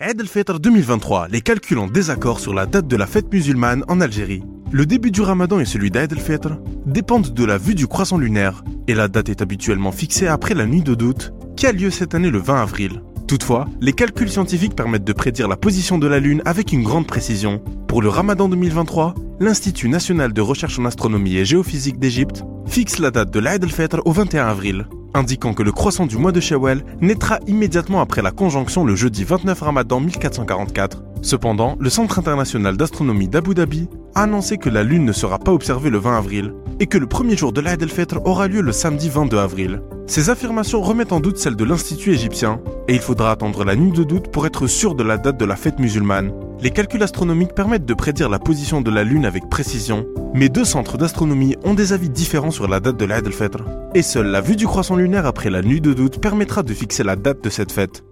Eid al-Fitr 2023, les calculs en désaccord sur la date de la fête musulmane en Algérie. Le début du ramadan et celui d'Eid al-Fitr dépendent de la vue du croissant lunaire, et la date est habituellement fixée après la nuit de doute, qui a lieu cette année le 20 avril. Toutefois, les calculs scientifiques permettent de prédire la position de la Lune avec une grande précision. Pour le ramadan 2023, l'Institut national de recherche en astronomie et géophysique d'Égypte fixe la date de l'Eid al-Fitr au 21 avril indiquant que le croissant du mois de Shawwal naîtra immédiatement après la conjonction le jeudi 29 Ramadan 1444. Cependant, le Centre international d'astronomie d'Abu Dhabi a annoncé que la Lune ne sera pas observée le 20 avril et que le premier jour de l'Aïd el-Fitr aura lieu le samedi 22 avril. Ces affirmations remettent en doute celles de l'Institut égyptien et il faudra attendre la nuit de doute pour être sûr de la date de la fête musulmane. Les calculs astronomiques permettent de prédire la position de la Lune avec précision, mais deux centres d'astronomie ont des avis différents sur la date de l'Aïd el-Fitr. Et seule la vue du croissant lunaire après la nuit de doute permettra de fixer la date de cette fête.